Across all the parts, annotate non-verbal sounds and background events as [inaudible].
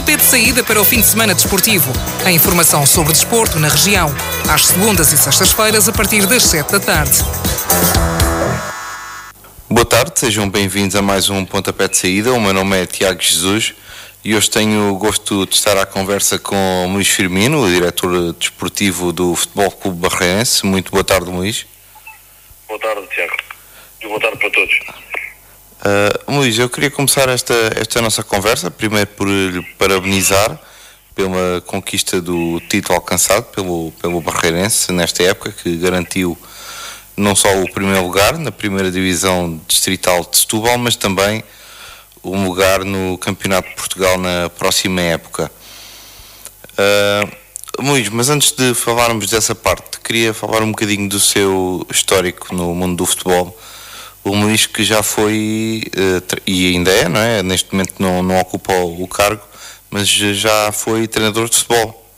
pontapé de saída para o fim de semana desportivo. A informação sobre desporto na região, às segundas e sextas-feiras, a partir das 7 da tarde. Boa tarde, sejam bem-vindos a mais um Pontapé de Saída. O meu nome é Tiago Jesus e hoje tenho o gosto de estar à conversa com Luís Firmino, o diretor desportivo do Futebol Clube Barreirense. Muito boa tarde, Luís. Boa tarde, Tiago. E boa tarde para todos. Uh, Luís, eu queria começar esta, esta nossa conversa, primeiro por lhe parabenizar pela conquista do título alcançado pelo, pelo Barreirense nesta época, que garantiu não só o primeiro lugar na primeira divisão distrital de Setúbal, mas também um lugar no Campeonato de Portugal na próxima época. Uh, Luís, mas antes de falarmos dessa parte, queria falar um bocadinho do seu histórico no mundo do futebol o Luís que já foi uh, e ainda é, não é? Neste momento não, não ocupa o cargo, mas já foi treinador de futebol.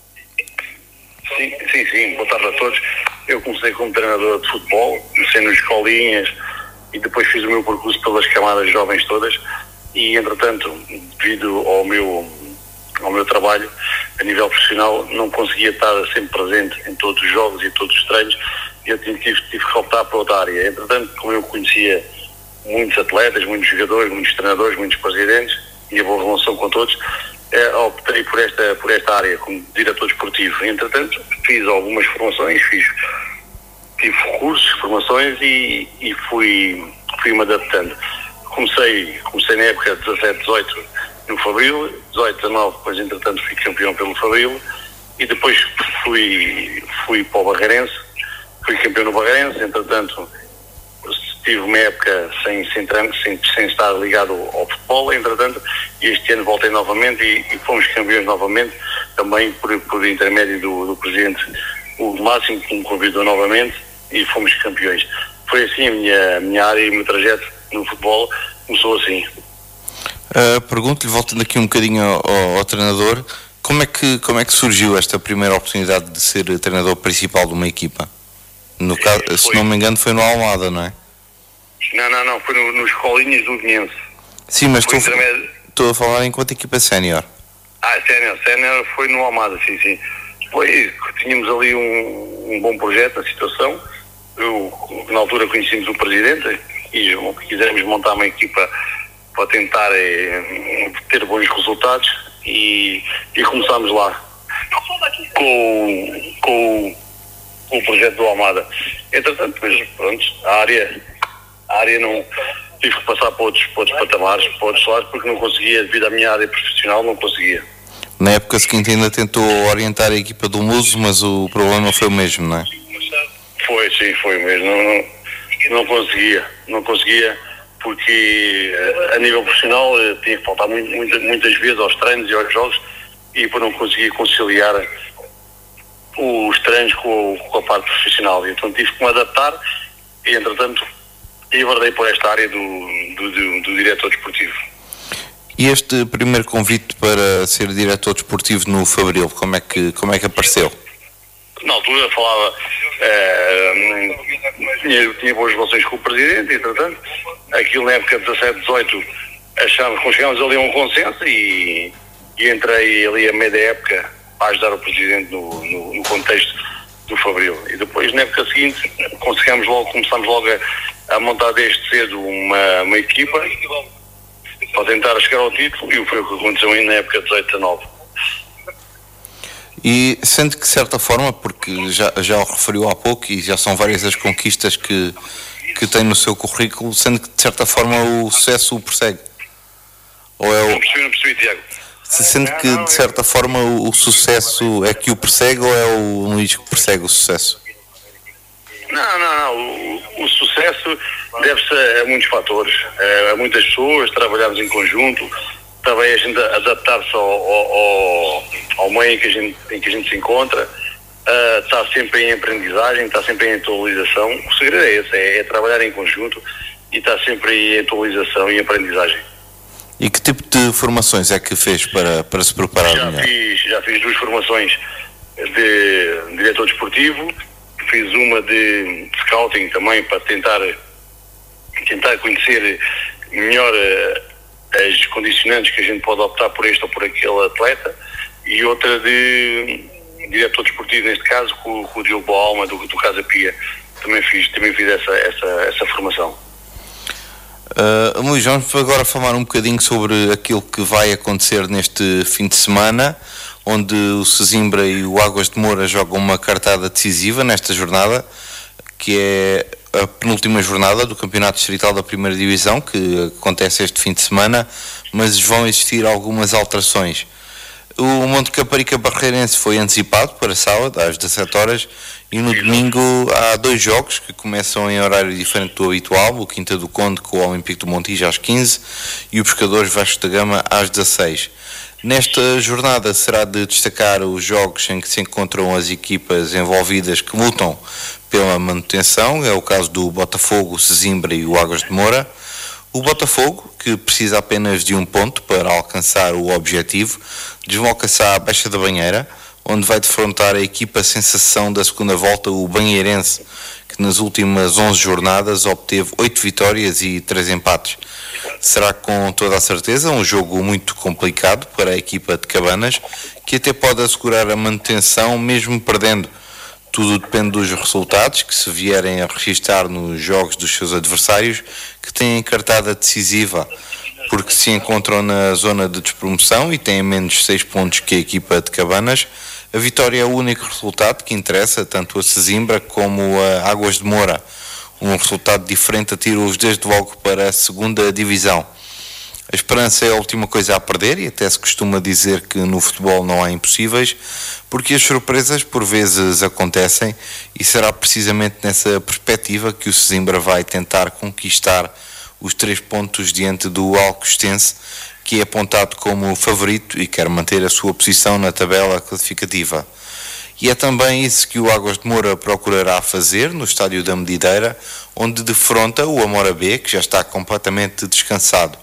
Sim, sim, sim. Boa tarde a todos. Eu comecei como treinador de futebol, comecei nas escolinhas e depois fiz o meu percurso pelas camadas jovens todas e entretanto, devido ao meu ao meu trabalho a nível profissional, não conseguia estar sempre presente em todos os jogos e todos os treinos eu tive, tive, tive que optar para outra área. Entretanto, como eu conhecia muitos atletas, muitos jogadores, muitos treinadores, muitos presidentes e a boa relação com todos, eh, optei por esta, por esta área como diretor desportivo. Entretanto, fiz algumas formações, fiz, tive cursos, formações e, e fui, fui-me adaptando. Comecei, comecei na época 17, 18 no Fabril, 18, 19, depois entretanto fui campeão pelo Fabril e depois fui, fui para o Barreirense fui campeão no Barreirense, entretanto tive uma época sem, sem, sem, sem estar ligado ao futebol, entretanto, este ano voltei novamente e, e fomos campeões novamente, também por, por intermédio do, do presidente o Máximo, que me convidou novamente e fomos campeões. Foi assim a minha, minha área e o meu trajeto no futebol começou assim. Uh, Pergunto-lhe, voltando aqui um bocadinho ao, ao, treinador, como é, que, como é que surgiu esta primeira oportunidade de ser treinador principal de uma equipa? No caso, foi. se não me engano, foi no Almada, não é? Não, não, não, foi no, nos Escolinhas do Guinense. Sim, mas estou, intermédio... estou a falar enquanto equipa sénior. Ah, sénior, sénior foi no Almada, sim, sim. Foi, tínhamos ali um, um bom projeto na situação. Eu, na altura conhecíamos o presidente e quisemos montar uma equipa para tentar é, ter bons resultados e, e começámos lá com, com o projeto do Almada. Entretanto, depois, pronto, a área, a área não. Tive que passar para outros, para outros patamares, para outros lados, porque não conseguia, devido à minha área profissional, não conseguia. Na época seguinte ainda tentou orientar a equipa do Muso, mas o problema foi o mesmo, não é? Foi, sim, foi mesmo. Não, não, não conseguia, não conseguia, porque eh, a nível profissional eh, tinha que faltar muito, muitas vezes aos treinos e aos jogos e por não conseguir conciliar os treinos com, com, a parte profissional. Então tive que me adaptar e, entretanto, enverdei por esta área do, do, do, do diretor desportivo. E este primeiro convite para ser diretor desportivo no Fabril, como é que, como é que apareceu? Na altura falava, tinha, tinha boas relações com o presidente, entretanto, aquilo na época de 17, 18, achámos, chegámos ali a um consenso e, e entrei ali a meia da época a ajudar o Presidente no, no, no contexto do Fabril. E depois, na época seguinte, conseguimos logo, começamos logo a, a montar desde cedo uma, uma equipa para tentar chegar ao título e foi o que aconteceu ainda na época de 18 a 9. E sente que de certa forma, porque já, já o referiu há pouco e já são várias as conquistas que, que tem no seu currículo, sendo que de certa forma o sucesso o persegue? Ou é o... Não percebi, não percebi, Tiago. Se sente que, de certa forma, o, sucesso é que o persegue ou é o Luís que persegue o sucesso? Não, não, não. O, o sucesso deve-se a muitos fatores. A muitas pessoas, trabalharmos em conjunto, também a gente adaptar-se ao, ao, ao, meio em que a gente, em que a gente se encontra, uh, está sempre em aprendizagem, está sempre em atualização. O segredo é esse, é, é trabalhar em conjunto e estar sempre em atualização e aprendizagem. E que tipo de formações é que fez para, para se preparar já melhor? Fiz, já fiz duas formações de diretor desportivo, fiz uma de scouting também para tentar, tentar conhecer melhor as condicionantes que a gente pode optar por este ou por aquele atleta e outra de diretor desportivo, neste caso, com, com o Diogo Alma, do, do Casa Pia. Também fiz, também fiz essa, essa, essa formação. Uh, Luís, vamos agora falar um bocadinho sobre aquilo que vai acontecer neste fim de semana, onde o Sesimbra e o Águas de Moura jogam uma cartada decisiva nesta jornada, que é a penúltima jornada do Campeonato Distrital da Primeira Divisão, que acontece este fim de semana, mas vão existir algumas alterações. O Monte Caparica Barreirense foi antecipado para sábado, às 17 horas, e no domingo há dois jogos que começam em horário diferente do habitual, o Quinta do Conde com o Olímpico do Montijo às 15 e o Pescadores Vasco da Gama às 16. Nesta jornada será de destacar os jogos em que se encontram as equipas envolvidas que lutam pela manutenção, é o caso do Botafogo, Sesimbra e o Águas de Moura. O Botafogo, que precisa apenas de um ponto para alcançar o objetivo, desloca-se à Baixa da Banheira, onde vai defrontar a equipa sensação da segunda volta, o Banheirense, que nas últimas 11 jornadas obteve 8 vitórias e 3 empates. Será com toda a certeza um jogo muito complicado para a equipa de Cabanas, que até pode assegurar a manutenção mesmo perdendo. Tudo depende dos resultados que se vierem a registrar nos jogos dos seus adversários, que têm cartada decisiva porque se encontram na zona de despromoção e têm menos 6 pontos que a equipa de Cabanas. A vitória é o único resultado que interessa tanto a Sesimbra como a Águas de Moura. Um resultado diferente atira-os desde logo para a segunda divisão. A esperança é a última coisa a perder e até se costuma dizer que no futebol não há impossíveis, porque as surpresas por vezes acontecem e será precisamente nessa perspectiva que o Sesimbra vai tentar conquistar os três pontos diante do Alcostense, que é apontado como favorito e quer manter a sua posição na tabela classificativa. E é também isso que o Águas de Moura procurará fazer no estádio da Medideira, onde defronta o Amora B, que já está completamente descansado.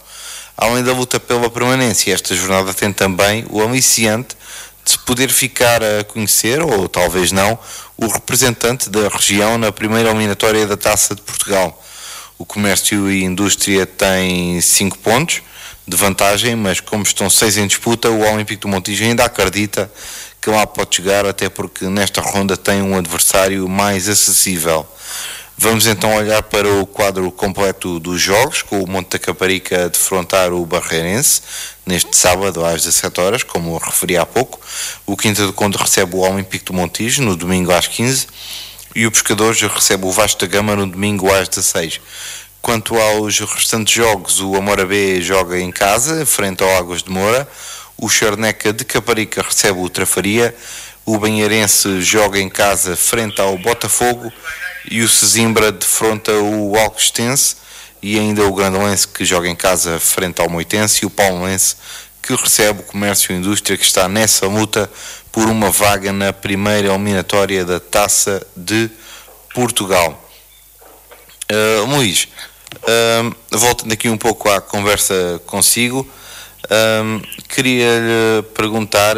Além da luta pela permanência, esta jornada tem também o aliciante de se poder ficar a conhecer, ou talvez não, o representante da região na primeira eliminatória da Taça de Portugal o comércio e indústria têm 5 pontos de vantagem, mas como estão 6 em disputa, o Olímpico do Montijo ainda acredita que lá pode chegar, até porque nesta ronda tem um adversário mais acessível. Vamos então olhar para o quadro completo dos jogos, com o Monte da Caparica a defrontar o Barreirense, neste sábado às 17 horas, como referi há pouco. O Quinta do Conde recebe o Olímpico do Montijo no domingo às 15 e o Pescadores recebe o Vasco da Gama no domingo às 16. Quanto aos restantes jogos, o Amora B joga em casa, frente ao Águas de Moura, o Charneca de Caparica recebe o Trafaria, o Banheirense joga em casa frente ao Botafogo. E o Sesimbra defronta o Alcostense. E ainda o Grandolense que joga em casa frente ao Moitense. E o Palmeirense que recebe o Comércio e Indústria que está nessa luta por uma vaga na primeira eliminatória da Taça de Portugal. Uh, Luís, uh, voltando aqui um pouco à conversa consigo, uh, queria-lhe perguntar,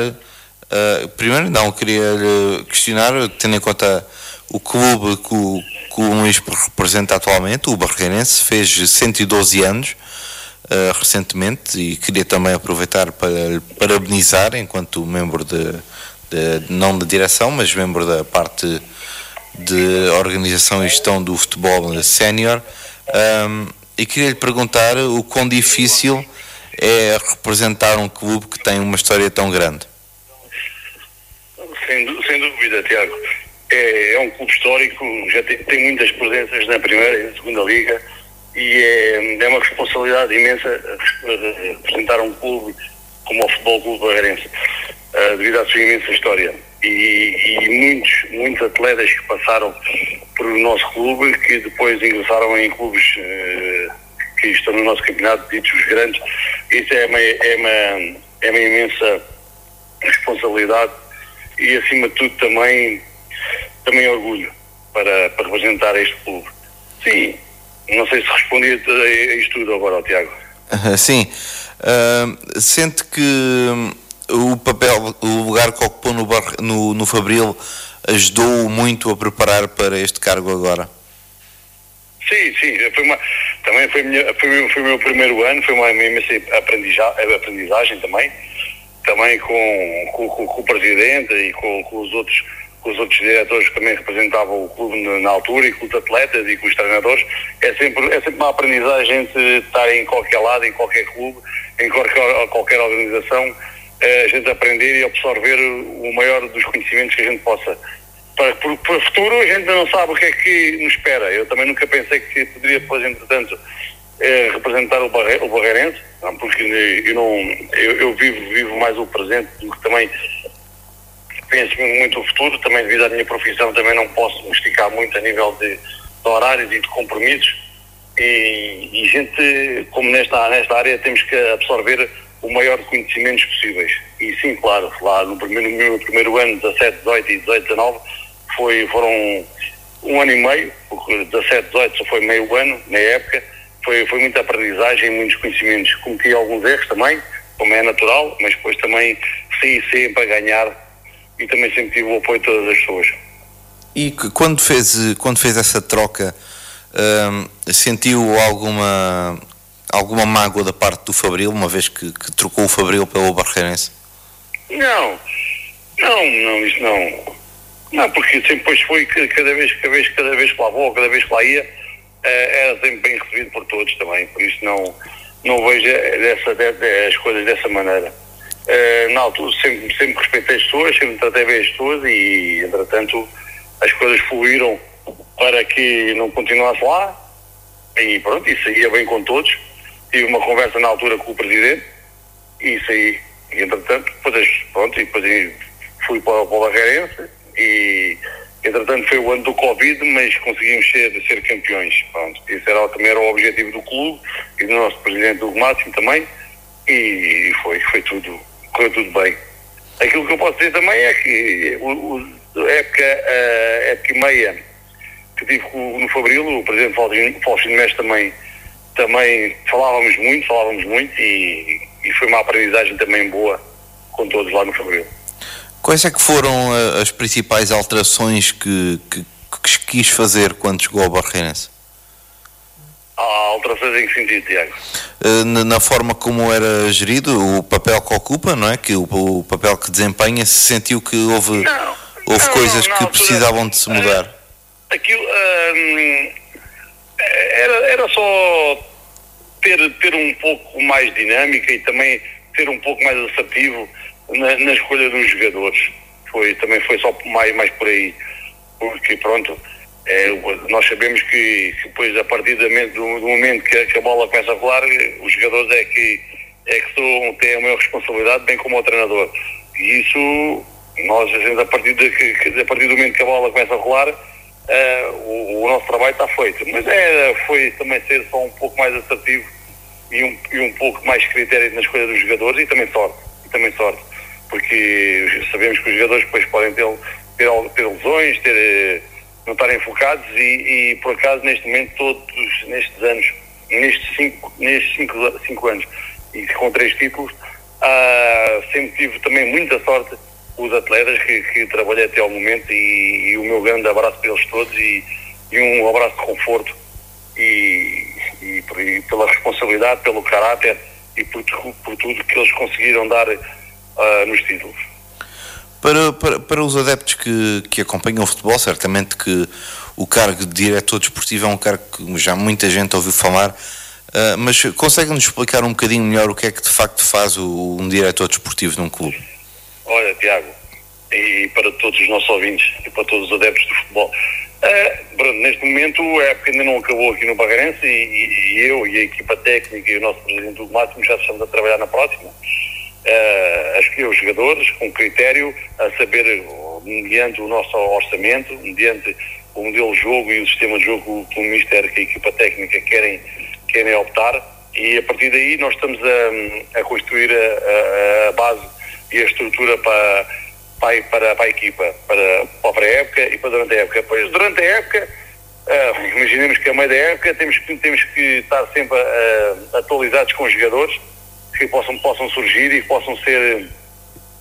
primeiro não, queria-lhe questionar, tendo em conta o clube que o, que o Luís representa atualmente, o Barreirense, fez 112 anos, recentemente e queria também aproveitar para parabenizar enquanto membro de, de, não da direção, mas membro da parte de organização e gestão do futebol sénior. Um, e queria lhe perguntar o quão difícil é representar um clube que tem uma história tão grande. Sem, sem dúvida, Tiago. É, é, um clube histórico, já tem, tem, muitas presenças na primeira e na segunda liga e é, é uma responsabilidade imensa representar um clube como o Futebol Clube Barreirense uh, devido à sua imensa história. E, e, muitos, muitos atletas que passaram pelo nosso clube, que depois ingressaram em clubes uh, que estão no nosso campeonato, ditos os grandes, isso é uma, é uma, é uma imensa responsabilidade e, acima de tudo, também, também orgulho para, para representar este clube. Sim, não sei se respondi a isto tudo agora, Tiago. [laughs] Sim. Uh, sente que o papel, o lugar que ocupou no, no, no Fabril ajudou muito a preparar para este cargo agora? Sim, sim, foi uma, também foi, minha, foi, foi o meu primeiro ano, foi uma imensa aprendizagem, também, também com, com, com, o presidente e com, com, os outros com os outros diretores que também representavam o clube na, na, altura e com os atletas e com os treinadores, é sempre, é sempre uma aprendizagem de estar em qualquer lado, em qualquer clube, em qualquer, qualquer organização, a gente aprender e absorver o maior dos conhecimentos que a gente possa. Para, para, o futuro a gente não sabe o que é que nos espera. Eu também nunca pensei que poderia depois, entretanto, eh, representar o, Barre, o Barreirense, não, porque eu, não, eu, eu, vivo, vivo mais o presente do que também penso muito o futuro, também devido à minha profissão também não posso me esticar muito a nível de, de horários e de compromissos e, e gente, como nesta, nesta área, temos que absorver o maior de conhecimentos possíveis. E sim, claro, lá no primeiro, no meu primeiro ano, 17, 18 e 18, 19, foi, foram um ano e meio, porque 17, 18 só foi meio ano, na época, foi, foi muita aprendizagem, muitos conhecimentos. Cometi alguns erros também, como é natural, mas depois também saí sempre a ganhar e também sempre tive o apoio de todas as pessoas. E quando fez, quando fez essa troca, hum, sentiu alguma, alguma mágoa da parte do Fabril, uma vez que, que trocou o Fabril pelo Barreirense? Não, não, não, isso não. Não, porque sempre depois foi cada vez, cada vez, cada vez que lá vou, cada vez que lá ia, eh, era sempre bem recebido por todos também, por isso não, não vejo dessa, de, as coisas dessa maneira. Uh, na altura sempre, sempre respeitei as pessoas, sempre tratei bem as pessoas e, entretanto, as coisas fluíram para que não continuasse lá e pronto, isso ia bem com todos. Tive uma conversa na altura com o Presidente e saí, e, entretanto, depois, pronto, e depois fui para, para o Barreirense e, entretanto, foi o ano do Covid, mas conseguimos ser, ser campeões. Pronto, esse era, também era o objetivo do clube e do nosso Presidente do Máximo também e foi, foi tudo correu tudo bem. Aquilo que eu posso dizer também é que o, o, a época, a época e meia que tive no Fabril, o presidente Faustino Mestre também, também falávamos muito, falávamos muito e, e foi uma aprendizagem também boa com todos lá no Fabril. Quais é que foram eh, as principais alterações que, que, que quis fazer quando chegou ao Barreirense? Há alterações em que sentido, Tiago? Eh, na forma como era gerido, o papel que ocupa, não é? Que o, o papel que desempenha, se sentiu que houve, não, houve não, coisas não, que precisavam de se mudar? Uh, aquilo uh, era, era só ter, ter um pouco mais dinâmica e também ter um pouco mais assertivo na, na escolha dos jogadores. Foi, também foi só mais, mais por aí. Porque pronto, é, nós sabemos que, que, depois, a partir do, do momento que, que, a bola começa a rolar, os jogadores é que, é que são, têm a maior responsabilidade, bem como o treinador. E isso, nós, a, gente, a, partir de, que, a partir do momento que a bola começa a rolar, uh, o, o, nosso trabalho está feito. Mas é, foi também ser só um pouco mais assertivo e um, e um pouco mais critério na escolha dos jogadores e também sorte. E também sorte. Porque sabemos que os jogadores depois podem ter, ter, ter lesões, ter não estarem focados e, e, por acaso neste momento todos nestes anos, nestes cinco, nestes cinco, cinco anos e com três títulos, ah, sempre tive também muita sorte os atletas que, que trabalhei até ao momento e, e, o meu grande abraço para eles todos e, e um abraço de conforto e, e, pela responsabilidade, pelo caráter e por, por tudo que eles conseguiram dar uh, nos títulos. Para, para, para os adeptos que, que acompanham o futebol, certamente que o cargo de diretor desportivo é um cargo que já muita gente ouviu falar, uh, mas consegue-nos explicar um bocadinho melhor o que é que de facto faz o, um diretor desportivo num clube? Olha, Tiago, e para todos os nossos ouvintes e para todos os adeptos do futebol, uh, neste momento a época ainda não acabou aqui no Barreirense e, e, eu e a equipa técnica e o nosso presidente do Máximo já estamos a trabalhar na próxima. Uh, a escolher os jogadores com critério a saber, mediante o nosso orçamento, mediante o modelo de jogo e o sistema de jogo que o Ministério e a equipa técnica querem, querem optar. E a partir daí nós estamos a, a construir a, a, base e a estrutura para, para, para, para a equipa, para, para a pré-época e para durante a época. Pois durante a época, uh, imaginemos que a meio da época temos, temos que estar sempre uh, atualizados com os jogadores que possam, possam surgir e que possam ser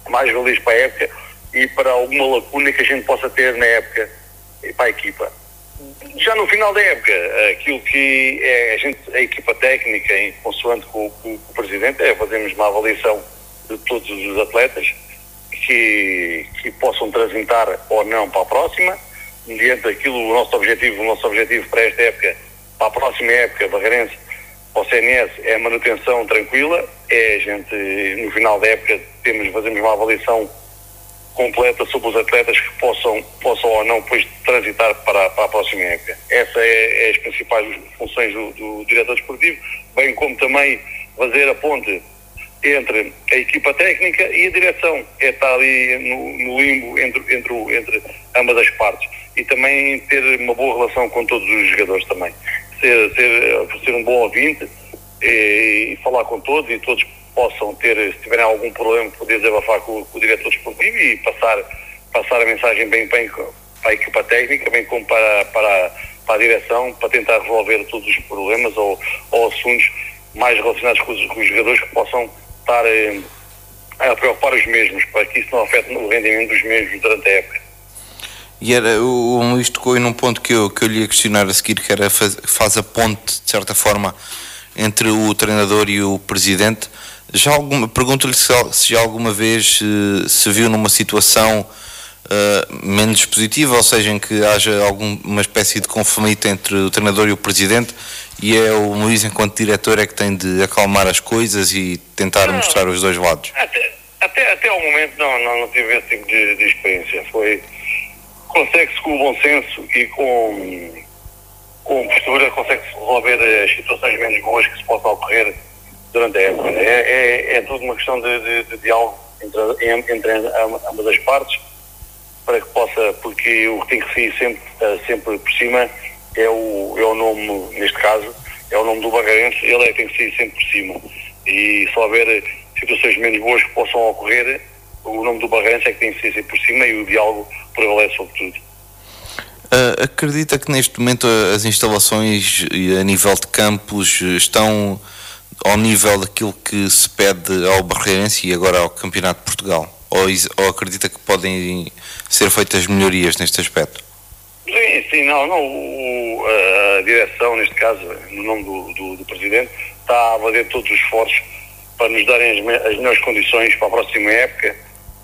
mais valios para a época e para alguma lacuna que a gente possa ter na época para a equipa. já no final da época, aquilo que é a, gente, a equipa técnica, em consoante com, com, com o Presidente, é fazermos uma avaliação de todos os atletas que, que possam transitar ou não para a próxima, mediante aquilo, o nosso objetivo, o nosso objetivo para esta época, para a próxima época, Barreirense, para o CNS, é a manutenção tranquila, é a gente, no final da época, temos, fazemos uma avaliação completa sobre os atletas que possam, possam ou não depois transitar para, para a próxima época. Essa é, é as principais funções do, do diretor desportivo, bem como também fazer a ponte entre a equipa técnica e a direção. É estar ali no, no limbo entre, entre, entre ambas as partes. E também ter uma boa relação com todos os jogadores também. Ser, ser, ser um bom ouvinte e, e falar com todos e todos possam ter, se tiverem algum problema, poder desabafar com, com o diretor desportivo e passar, passar a mensagem bem, bem para a equipa técnica, bem como para, para, para a direção, para tentar resolver todos os problemas ou, ou assuntos mais relacionados com os, com os jogadores que possam estar eh, a preocupar os mesmos, para que isso não afete o rendimento dos mesmos durante a época. E era, o, isto tocou num ponto que eu, que eu lhe ia questionar a seguir, que era faz, faz a ponte, de certa forma, entre o treinador e o presidente. Já alguma, pergunto-lhe se, se, já alguma vez uh, se viu numa situação uh, menos positiva, ou seja, em que haja alguma espécie de conflito entre o treinador e o presidente, e é o Luís, enquanto diretor, é que tem de acalmar as coisas e tentar não, mostrar os dois lados. Até, até, até ao momento não, não, não tive esse tipo de, de experiência. Foi consegue-se com o bom senso e com, com postura, consegue-se resolver as situações menos boas que se possam ocorrer durante a época. É, é, é tudo uma questão de, de, de diálogo entre, entre ambas as partes para que possa, porque o que tem que sair sempre, sempre por cima é o, é o nome, neste caso, é o nome do Barreirense, ele é tem que sair sempre por cima. E se houver situações menos boas que possam ocorrer, o nome do Barreirense é que tem que sair sempre por cima e o diálogo prevalece sobre tudo. Uh, acredita que neste momento as instalações a nível de campos estão ao nível daquilo que se pede ao Barreirense e agora ao Campeonato de Portugal? Ou, ou acredita que podem ser feitas melhorias neste aspecto? Sim, sim, não, não o, a direção, neste caso, no nome do, do, do, Presidente, está a fazer todos os esforços para nos darem as, as melhores condições para a próxima época.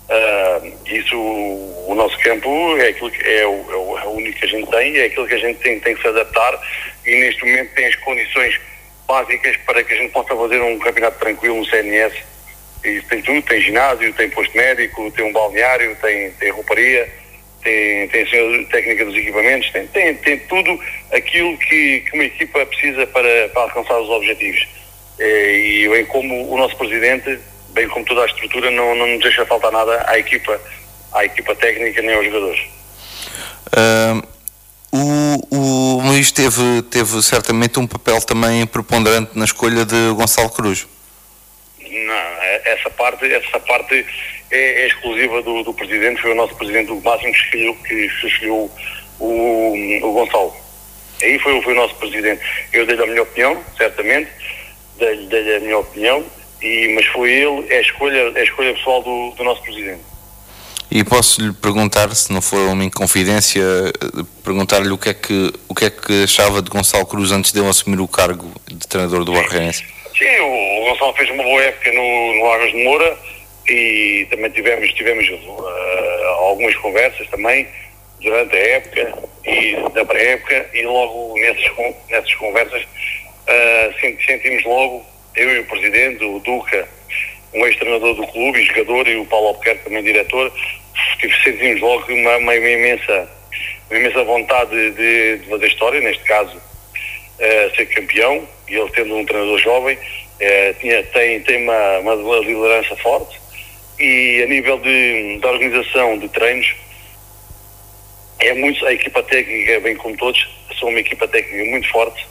Uh, isso, o, o, nosso campo é aquilo que é o, é o, é o único que a gente tem, é aquilo que a gente tem, tem que se adaptar e neste momento tem as condições básicas para que a gente possa fazer um campeonato tranquilo no CNS. E tem tudo, tem ginásio, tem posto médico, tem um balneário, tem, tem rouparia, tem, tem a técnica dos equipamentos, tem, tem, tem tudo aquilo que, que uma equipa precisa para, para alcançar os objetivos. E bem como o nosso presidente, bem como toda a estrutura, não, não nos deixa faltar nada à equipa, à equipa técnica nem aos jogadores. O, o Luís teve, teve certamente um papel também preponderante na escolha de Gonçalo Cruz. Não, essa parte, essa parte é, é exclusiva do, do, presidente, foi o nosso presidente do máximo que escolheu, que escolheu o, o Gonçalo. Aí foi, foi o nosso presidente. Eu dei-lhe a minha opinião, certamente, dei-lhe dei a minha opinião, e, mas foi ele, é a escolha, é a escolha pessoal do, do nosso presidente. E posso lhe perguntar, se não for uma inconfidência, perguntar-lhe o que é que o que é que achava de Gonçalo Cruz antes de ele assumir o cargo de treinador do Barreirense? Sim, o Gonçalo fez uma boa época no, no Águas de Moura e também tivemos tivemos uh, algumas conversas também durante a época e da pré-época e logo nessas, nessas conversas uh, sentimos logo, eu e o Presidente, o Duca, um ex-treinador do clube e jogador, e o Paulo Albuquerque também diretor, sentimos logo uma, uma, imensa, uma imensa vontade de, de fazer história, neste caso uh, ser campeão, e ele tendo um treinador jovem, uh, tinha, tem, tem uma, uma liderança forte, e a nível de, de organização de treinos, é muito, a equipa técnica, bem como todos, são uma equipa técnica muito forte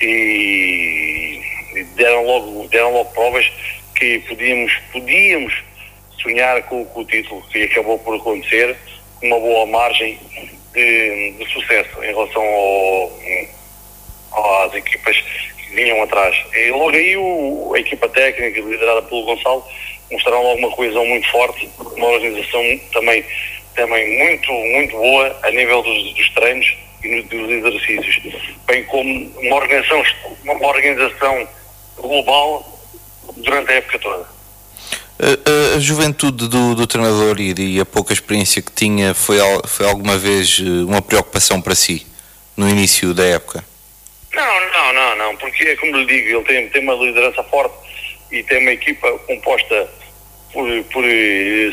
e deram logo, deram logo provas que podíamos, podíamos sonhar com, com o título, que acabou por acontecer, com uma boa margem de, de sucesso em relação ao, às equipas que vinham atrás. E logo aí o, a equipa técnica, liderada pelo Gonçalo, mostraram logo uma coesão muito forte, uma organização também, também muito, muito boa a nível dos, dos treinos e nos exercícios, bem como uma organização, uma organização global durante a época toda. A, a, juventude do, do treinador e, e, a pouca experiência que tinha foi, foi alguma vez eh, uma preocupação para si no início da época? Não, não, não, não, porque é como lhe digo, ele tem, tem uma liderança forte e tem uma equipa composta por, por eh,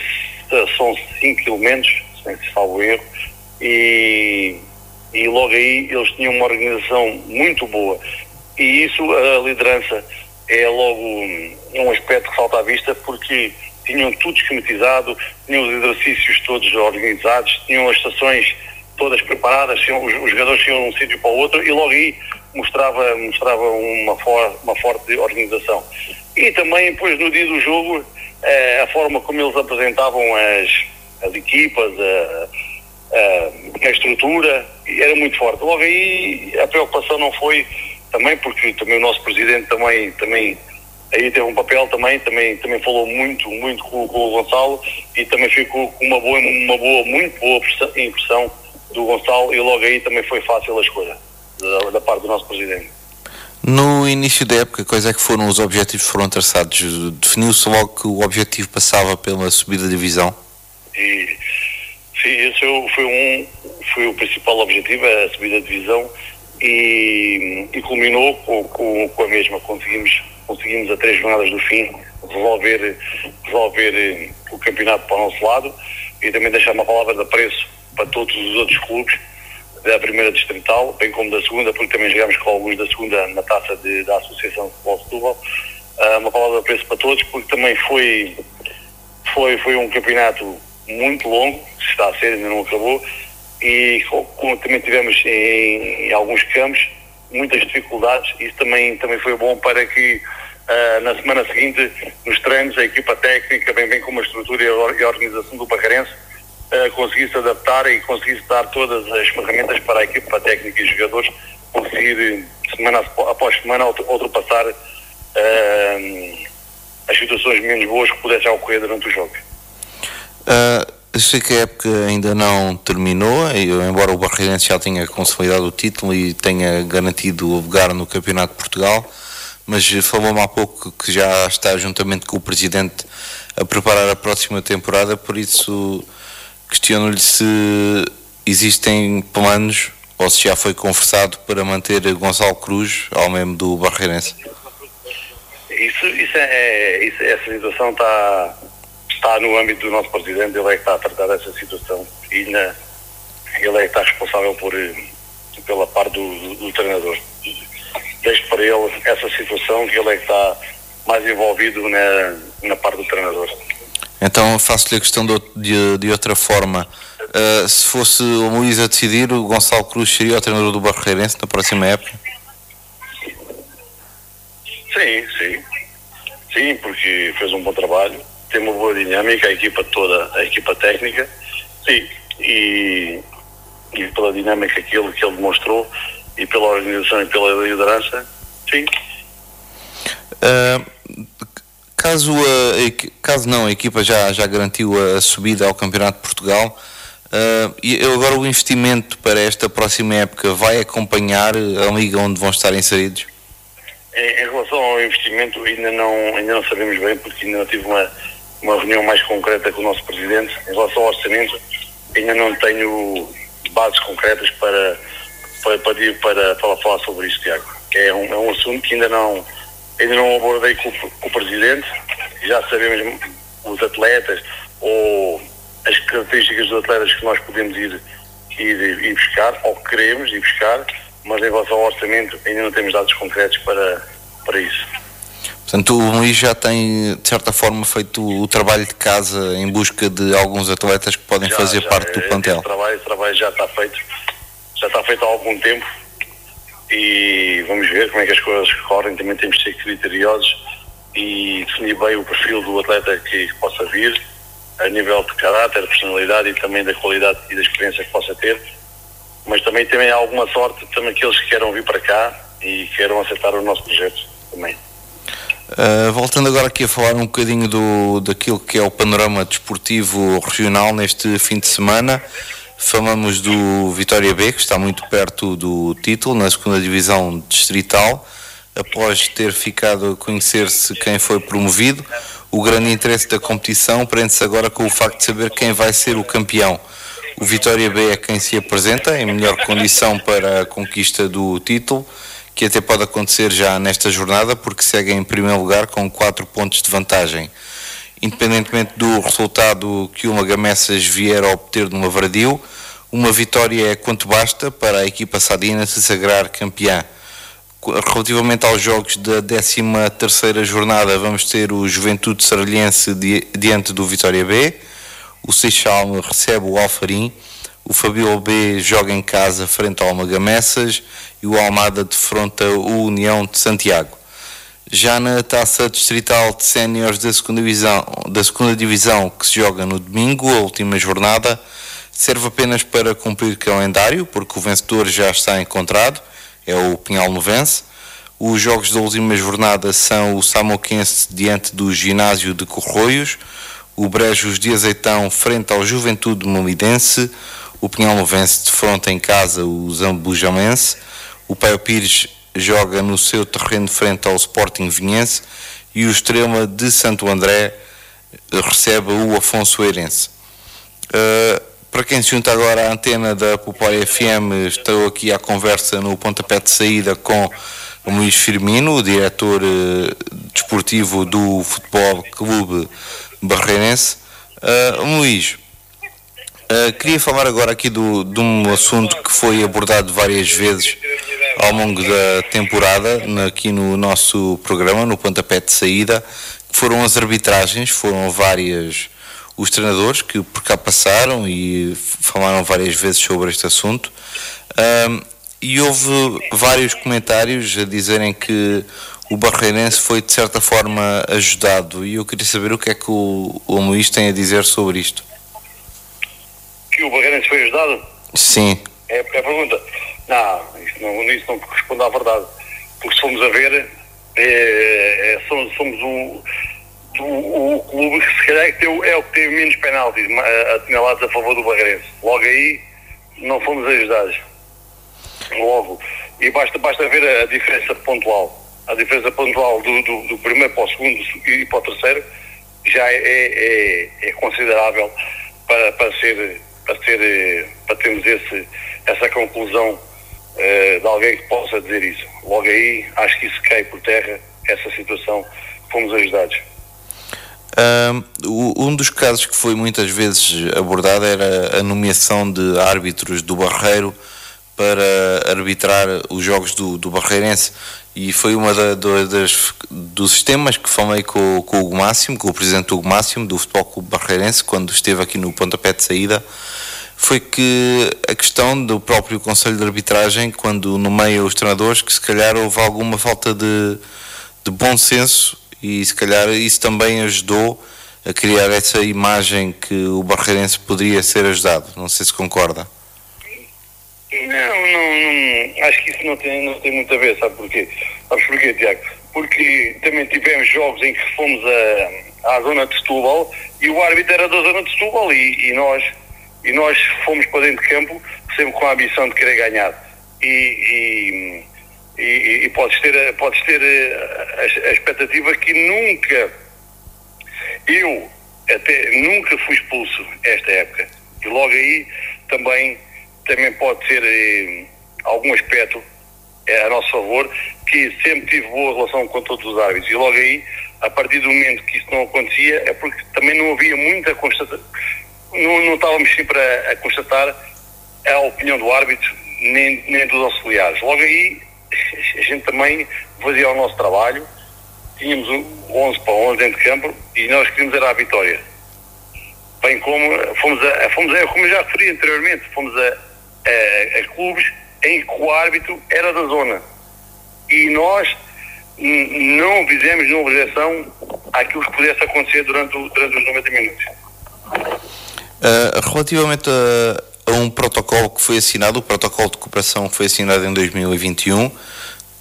são cinco elementos, se salvo erro, e, e logo aí eles tinham uma organização muito boa. E isso, a liderança, é logo um aspecto que salta à vista porque tinham tudo esquematizado, tinham os exercícios todos organizados, tinham as estações todas preparadas, tinham, os, os, jogadores iam de um sítio para o outro e logo aí mostrava, mostrava uma, for, uma forte organização. E também depois no dia do jogo eh, a forma como eles apresentavam as, as equipas, a, a, a estrutura, era muito forte. Logo aí a preocupação não foi também porque também o nosso presidente também, também aí teve um papel também, também, também falou muito, muito com, com o Gonçalo e também ficou com uma boa, uma boa, muito boa impressão do Gonçalo e logo aí também foi fácil a escolha da, da parte do nosso presidente. No início da época, quais é que foram os objetivos que foram traçados? Definiu-se logo que o objetivo passava pela subida da divisão? E, sim, esse foi, um, foi o principal objetivo, a subida da divisão e, e culminou com, com, com, a mesma. Conseguimos, conseguimos a três jornadas do fim resolver, resolver eh, o campeonato para o nosso lado e também deixar uma palavra de apreço para todos os outros clubes da primeira distrital, bem como da segunda, porque também jogámos com alguns da segunda na taça de, da Associação de Futebol Setúbal. Uh, uma palavra de apreço para todos, porque também foi, foi, foi um campeonato muito longo, está a ser, ainda não acabou, e como também tivemos em, em, alguns campos muitas dificuldades, isso também, também foi bom para que uh, na semana seguinte, nos treinos, a equipa técnica, bem, bem como a estrutura e a organização do Barreirense, uh, conseguisse adaptar e conseguisse dar todas as ferramentas para a equipa técnica e jogadores conseguir, semana após semana, ultrapassar uh, as situações menos boas que pudessem ocorrer durante o jogo. Uh, sei que a época ainda não terminou, embora o Barreirense já tenha consolidado o título e tenha garantido o lugar no Campeonato de Portugal, mas falou-me há pouco que já está juntamente com o Presidente a preparar a próxima temporada, por isso questiono-lhe se existem planos ou se já foi conversado para manter Gonçalo Cruz ao mesmo do Barreirense. Isso, isso é, isso, essa situação está está no âmbito do nosso presidente, ele é que está a tratar dessa situação e na, ele é que está responsável por, pela parte do, do, do treinador. Deixo para ele essa situação que ele é que está mais envolvido na, na parte do treinador. Então faço-lhe a questão de, de, de outra forma. Uh, se fosse o Luís a decidir, o Gonçalo Cruz seria o treinador do Barreirense na próxima época? Sim, sim. Sim, porque fez um bom trabalho tem uma boa dinâmica, a equipa toda, a equipa técnica, sim, e, e pela dinâmica que ele, que ele demonstrou e pela organização e pela liderança, sim. Uh, caso, a, caso não, a equipa já, já garantiu a subida ao Campeonato de Portugal, uh, agora o investimento para esta próxima época vai acompanhar a liga onde vão estar inseridos? Em, em relação ao investimento, ainda não, ainda não sabemos bem, porque ainda não tive uma uma reunião mais concreta com o nosso Presidente. Em relação ao orçamento, ainda não tenho bases concretas para, para, para, para, para falar sobre isso, Tiago. É um, é um assunto que ainda não, ainda não abordei com, com o Presidente. Já sabemos os atletas ou as características dos atletas que nós podemos ir, ir, ir buscar, ou que queremos ir buscar, mas em relação ao orçamento ainda não temos dados concretos para, para isso. Portanto, o Luís já tem, de certa forma, feito o trabalho de casa em busca de alguns atletas que podem já, fazer já, parte do plantel. O trabalho, trabalho já está feito, já está feito há algum tempo e vamos ver como é que as coisas correm. Também temos de ser criteriosos e definir bem o perfil do atleta que possa vir, a nível de caráter, de personalidade e também da qualidade e da experiência que possa ter. Mas também tem alguma sorte também aqueles que queiram vir para cá e queiram aceitar o nosso projeto também. Uh, voltando agora aqui a falar um bocadinho do, daquilo que é o panorama desportivo regional neste fim de semana, Falamos do Vitória B, que está muito perto do título, na segunda divisão distrital, após ter ficado a conhecer-se quem foi promovido. O grande interesse da competição prende-se agora com o facto de saber quem vai ser o campeão. O Vitória B é quem se apresenta em melhor condição para a conquista do título, que até pode acontecer já nesta jornada, porque segue em primeiro lugar com 4 pontos de vantagem. Independentemente do resultado que o Magamessas vier a obter no Lavradio, uma vitória é quanto basta para a equipa sadina se sagrar campeã. Relativamente aos jogos da 13 terceira jornada, vamos ter o Juventude Saralhense diante do Vitória B, o Seixal recebe o Alfarim, o Fabio B joga em casa frente ao Magamessas e o Almada defronta o União de Santiago. Já na taça distrital de séniores da segunda divisão, da segunda divisão que se joga no domingo, a última jornada, serve apenas para cumprir calendário, porque o vencedor já está encontrado, é o Pinhal Novense. Os jogos da última jornada são o Samoquense diante do ginásio de Corroios, o Brejos de Azeitão frente ao Juventude Momidense, o Pinhal Novense defronta em casa o Zambujamense, o Paio Pires joga no seu terreno frente ao Sporting Vinhense e o Estrela de Santo André recebe o Afonso Eirense. Uh, para quem se junta agora à antena da Popóia FM, estou aqui à conversa no pontapé de saída com o Luís Firmino, o diretor uh, desportivo do Futebol Clube barreirense. Uh, Luís, queria falar agora aqui do, de um assunto que foi abordado várias vezes ao longo da temporada, aqui no nosso programa, no pontapé de saída, foram as arbitragens, foram várias os treinadores que por cá passaram e falaram várias vezes sobre este assunto. Um, e houve vários comentários a dizerem que o Barreirense foi de certa forma ajudado e eu queria saber o que é que o, o Luís tem a dizer sobre isto. Que o Barreirense foi ajudado? Sim. É a pergunta. Não, isso não, isso não corresponde à verdade. Porque se formos a ver, é, é, somos, somos o, o, o, clube que se calhar é, é o que teve menos penaltis atinalados a favor do Barreirense. Logo aí não fomos ajudados. Logo. E basta, basta ver a, a diferença pontual a diferença pontual do, do, do, primeiro para o segundo e para o terceiro já é, é, é considerável para, para ser para ser para termos esse, essa conclusão uh, de alguém que possa dizer isso. Logo aí acho que isso cai por terra essa situação fomos ajudados. Um, um dos casos que foi muitas vezes abordado era a nomeação de árbitros do Barreiro para arbitrar os jogos do, do Barreirense e foi uma da, das, dos sistemas que falei com, com o Hugo Máximo, com o presidente Hugo Máximo do Futebol Clube Barreirense, quando esteve aqui no pontapé de saída, foi que a questão do próprio Conselho de Arbitragem, quando nomeia os treinadores, que se calhar houve alguma falta de, de bom senso e se calhar isso também ajudou a criar essa imagem que o Barreirense poderia ser ajudado. Não sei se concorda. Não, não, não, acho que isso não tem, não tem muito a ver, sabe porquê? Sabes porquê, Tiago? Porque também tivemos jogos em que fomos a, à zona de Setúbal e o árbitro era da zona de Setúbal e, e, nós, e nós fomos para dentro de campo sempre com a ambição de querer ganhar. E, e, e, e podes ter, podes ter a, a, expectativa que nunca, eu até nunca fui expulso esta época. E logo aí também também pode ser eh, algum aspecto é, a nosso favor, que sempre tive boa relação com todos os árbitros. E logo aí, a partir do momento que isso não acontecia, é porque também não havia muita constatação, não, não estávamos sempre a, a, constatar a opinião do árbitro, nem, nem dos auxiliares. Logo aí, a gente também fazia o nosso trabalho, tínhamos 11 para 11 dentro de campo e nós queríamos era a vitória. Bem como fomos a, fomos a como já referi anteriormente, fomos a, a, a clubes em que o árbitro era da zona. E nós não fizemos nenhuma objeção àquilo que pudesse acontecer durante, durante os 90 minutos. Uh, relativamente a, a, um protocolo que foi assinado, o protocolo de cooperação foi assinado em 2021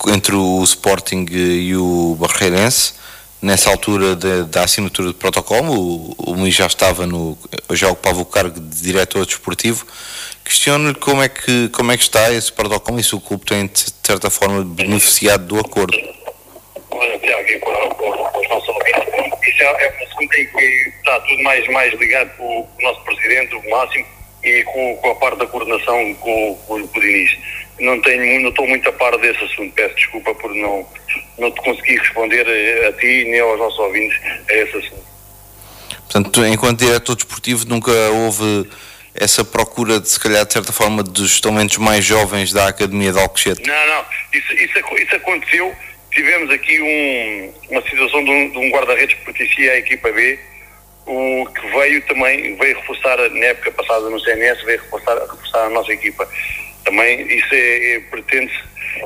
entre o Sporting e o Barreirense, nessa altura de, da assinatura do protocolo, o, o Luís já estava no, já ocupava o cargo de diretor desportivo. Questiono-lhe como é que como é que está esse protocolo e se o clube tem de certa forma beneficiado do acordo. Olha, Tiago, com, os nossos ouvintes, isso é, é assunto em que está tudo mais, mais ligado com o nosso presidente, o Máximo, e com, com a parte da coordenação com, com, com o Diniz. Não, tenho, não estou muito a par desse assunto, peço desculpa por não, não te conseguir responder a, a ti nem aos nossos ouvintes a esse assunto. Portanto, enquanto diretor desportivo, nunca houve essa procura de, se calhar, de certa forma, dos talentos mais jovens da Academia de Alcochete? Não, não, isso, isso, isso aconteceu. Tivemos aqui um, uma situação de um, um guarda-redes que pertencia à equipa B, o que veio também, veio reforçar na época passada no CNS, veio reforçar, reforçar a nossa equipa. Também isso é, é pretende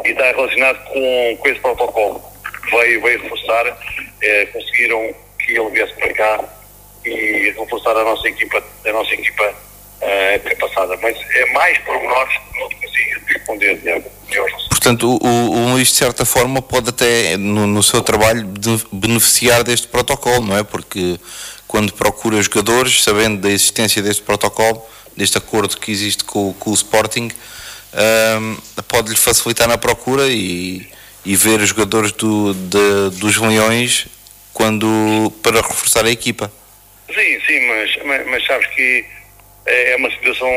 e está relacionado com, com esse protocolo. Veio, veio reforçar, é, conseguiram que ele viesse para cá e reforçar a nossa equipa, a nossa equipa época passada. Mas é mais por nós que não consigo responder, Diego. Portanto, o, o Luís, de certa forma, pode até, no, no seu trabalho, beneficiar deste protocolo, não é? Porque quando procura jogadores, sabendo da existência deste protocolo, deste acordo que existe com, com o Sporting, um, pode-lhe facilitar na procura e, e ver os jogadores do, de, dos Leões quando, para reforçar a equipa. Sim, sim, mas, mas, mas sabes que é uma situação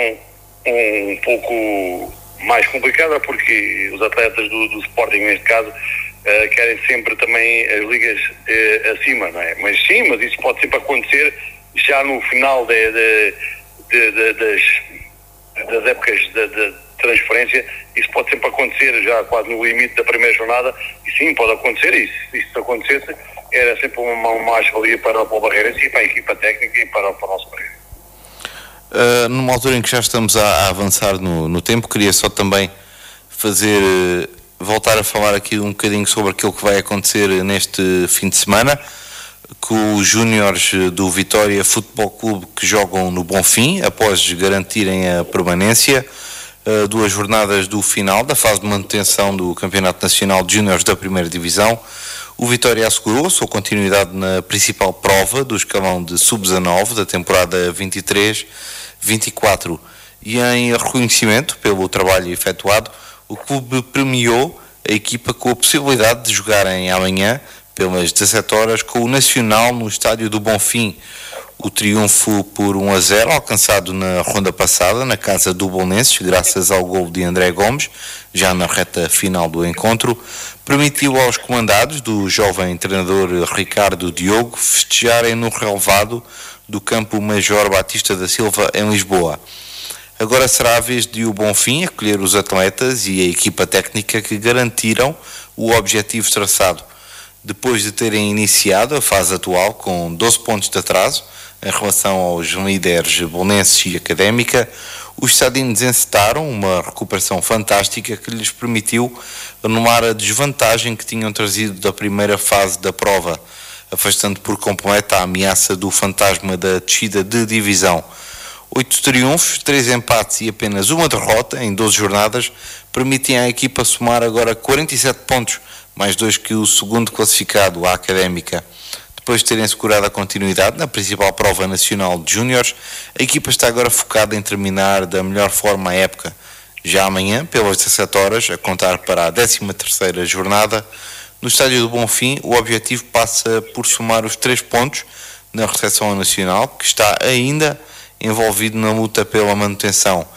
um pouco mais complicada porque os atletas do, do Sporting, neste caso, uh, querem sempre também as ligas uh, acima, não é? Mas sim, mas isso pode sempre acontecer já no final de, de, de, das, das épocas de, transferência, isso pode sempre acontecer já quase no limite da primeira jornada, e sim, pode acontecer, e se isso acontecesse, era sempre uma, uma mais-valia para o Barreira e para a equipa técnica e para, para o nosso Barreira. Uh, numa altura em que já estamos a, a avançar no, no, tempo, queria só também fazer voltar a falar aqui um bocadinho sobre aquilo que vai acontecer neste fim de semana com os júniores do Vitória Futebol Clube que jogam no Bonfim após garantirem a permanência. Uh, duas jornadas do final da fase de manutenção do Campeonato Nacional de Júniores da Primeira Divisão o Vitória assegurou sua continuidade na principal prova do escalão de sub-19 da temporada 23-24 e em reconhecimento pelo trabalho efetuado o clube premiou a equipa com a possibilidade de jogarem amanhã, pelas 17 horas, com o Nacional no estádio do Bonfim. O triunfo por 1 a 0, alcançado na ronda passada, na casa do Bolonenses, graças ao gol de André Gomes, já na reta final do encontro, permitiu aos comandados do jovem treinador Ricardo Diogo festejarem no relevado do campo Major Batista da Silva, em Lisboa. Agora será a vez de o Bonfim acolher os atletas e a equipa técnica que garantiram o objetivo traçado. Depois de terem iniciado a fase atual com 12 pontos de atraso em relação aos líderes bolonenses e académica, os sadinos encetaram uma recuperação fantástica que lhes permitiu anular a desvantagem que tinham trazido da primeira fase da prova, afastando por completo a ameaça do fantasma da descida de divisão. Oito triunfos, três empates e apenas uma derrota em 12 jornadas permitem à equipa somar agora 47 pontos, mais dois que o segundo classificado, a Académica. Depois de terem assegurado a continuidade na principal prova nacional de júniores, a equipa está agora focada em terminar da melhor forma a época. Já amanhã, pelas 17 horas, a contar para a 13ª jornada, no estádio do Bonfim, o objetivo passa por somar os três pontos na recepção nacional, que está ainda envolvido na luta pela manutenção.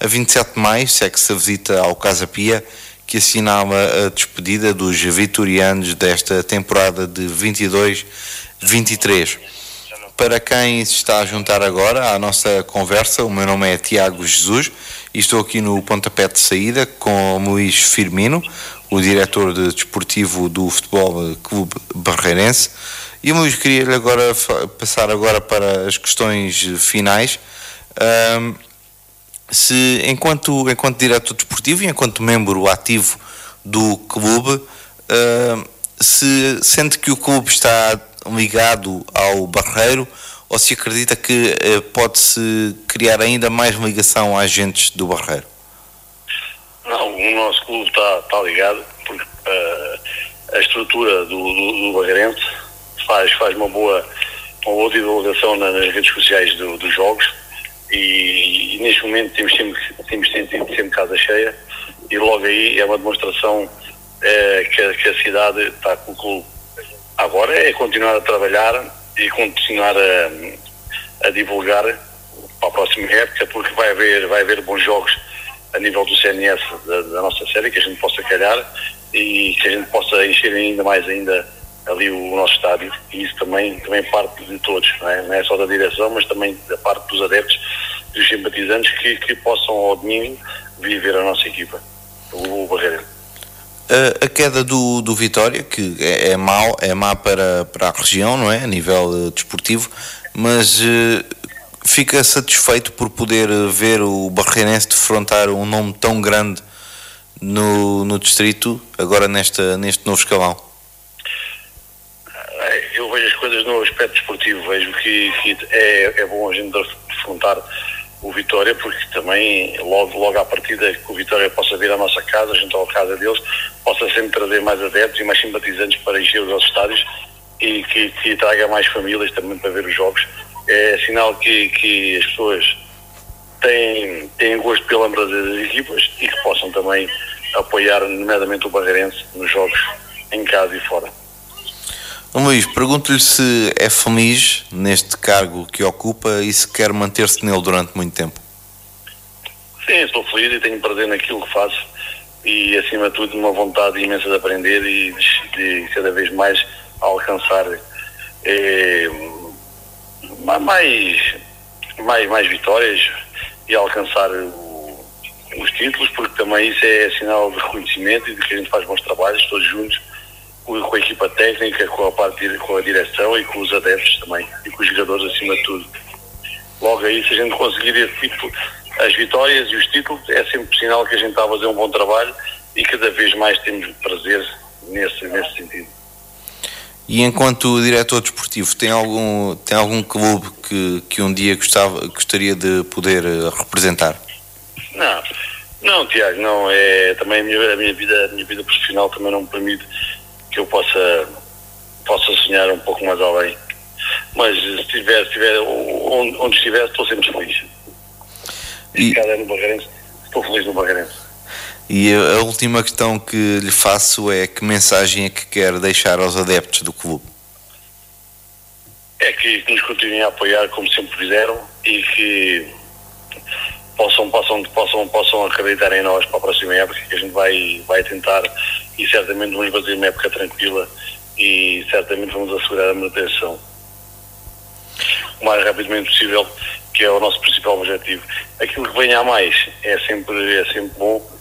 A 27 de maio segue-se a visita ao Casa Pia, que assinala a despedida dos vitorianos desta temporada de 22-23. Para quem se está a juntar agora à nossa conversa, o meu nome é Tiago Jesus e estou aqui no pontapé de saída com Luís Firmino, o diretor de desportivo do Futebol Clube Barreirense. E Luís, queria agora passar agora para as questões finais. Um, se enquanto, enquanto diretor desportivo e enquanto membro ativo do clube, uh, se sente que o clube está ligado ao Barreiro ou se acredita que uh, pode-se criar ainda mais ligação a agentes do Barreiro? Não, o nosso clube está, está ligado porque uh, a estrutura do, do, do Barreirense faz, faz uma, boa, uma boa divulgação nas redes sociais do, dos jogos e, e, neste momento temos sempre, temos sentido sempre casa cheia e logo aí é uma demonstração é, que, que, a cidade está com o clube. Agora é continuar a trabalhar e continuar a, a divulgar para a próxima época, porque vai haver, vai haver bons jogos a nível do CNS da, da, nossa série, que a gente possa calhar e que a gente possa encher ainda mais ainda ali o, nosso estádio. E isso também, também parte de todos, não é? não é só da direção, mas também da parte dos adeptos, dos simpatizantes que, que possam ao domingo viver a nossa equipa, o, o Barreiro. A, a, queda do, do Vitória, que é, é mau, é má para, para a região, não é? A nível uh, desportivo, mas uh, fica satisfeito por poder ver o Barreirense defrontar um nome tão grande no, no distrito, agora nesta, neste novo escalão? Vejo as coisas no aspecto desportivo, vejo que, que é, é bom a gente defrontar o Vitória, porque também logo, logo à partida que o Vitória possa vir à nossa casa, junto à casa deles, possa sempre trazer mais adeptos e mais simpatizantes para encher os nossos estádios e que, que traga mais famílias também para ver os jogos é sinal que, que as pessoas têm, têm gosto pela lembrança das equipas e que possam também apoiar, nomeadamente o Barreirense, nos jogos em casa e fora. Luís, pergunto-lhe se é feliz neste cargo que ocupa e se quer manter-se nele durante muito tempo. Sim, estou feliz e tenho prazer naquilo que faço e, acima de tudo, uma vontade imensa de aprender e de, de cada vez mais alcançar eh, mais, mais, mais vitórias e alcançar o, os títulos, porque também isso é sinal de reconhecimento e de que a gente faz bons trabalhos, todos juntos, com, a equipa técnica, com a, parte, com a direção e com os adeptos também, e com os jogadores acima de tudo. Logo aí, se a gente conseguir esse tipo, as vitórias e os títulos, é sempre sinal que a gente está a fazer um bom trabalho e cada vez mais temos prazer nesse, nesse sentido. E enquanto diretor desportivo, tem algum, tem algum clube que, que um dia gostava, gostaria de poder eh, representar? Não, não, Tiago, não. É, também a minha, a minha, vida, a minha vida profissional também não me permite que eu possa, possa sonhar um pouco mais além. Mas se estiver, estiver onde, onde estiver, estou sempre feliz. E... Cada é no Barreirense, estou feliz no Barreirense. E a última questão que lhe faço é que mensagem é que quer deixar aos adeptos do clube? É que nos continuem a apoiar como sempre fizeram e que possam, possam, possam, possam acreditar em nós para a próxima época, que a gente vai, vai tentar e certamente vamos fazer uma época tranquila e certamente vamos assegurar a manutenção o mais rapidamente possível, que é o nosso principal objetivo. Aquilo que venha a mais é sempre, é sempre bom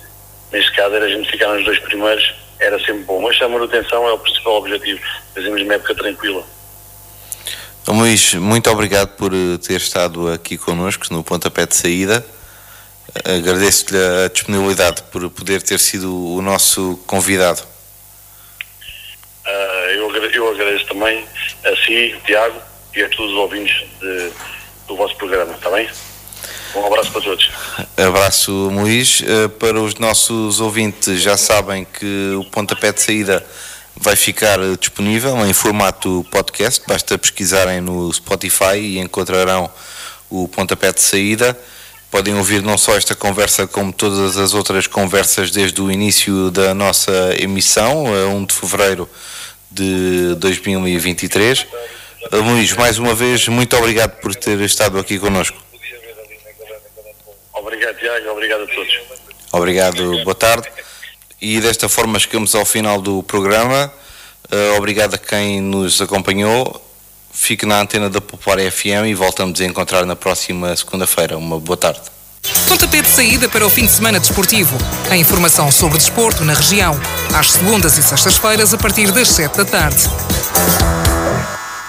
neste caso era a gente ficar nos dois primeiros, era sempre bom. Mas a manutenção é o principal objetivo. Fazemos uma época tranquila. Luís, muito obrigado por eh, ter estado aqui connosco no pontapé de saída. Agradeço-lhe a disponibilidade por poder ter sido o nosso convidado. Uh, eu, agradeço, eu, agradeço, também a si, Tiago, e a todos os ouvintes de, do vosso programa, está bem? Um abraço para todos. Abraço, Luís. Eh, para os nossos ouvintes, já sabem que o pontapé de saída vai ficar disponível em formato podcast. Basta pesquisarem no Spotify e encontrarão o pontapé de saída. Podem ouvir não só esta conversa, como todas as outras conversas desde o início da nossa emissão, a 1 de fevereiro de 2023. Luís, mais uma vez, muito obrigado por ter estado aqui connosco. Obrigado, Tiago. Obrigado a todos. Obrigado, boa tarde. E desta forma chegamos ao final do programa. Uh, obrigado a quem nos acompanhou. Fique na antena da Popular FM e voltamos a encontrar na próxima segunda-feira. Uma boa tarde. Pontapé de saída para o fim de semana desportivo. A informação sobre desporto na região. Às segundas e sextas-feiras, a partir das sete da tarde.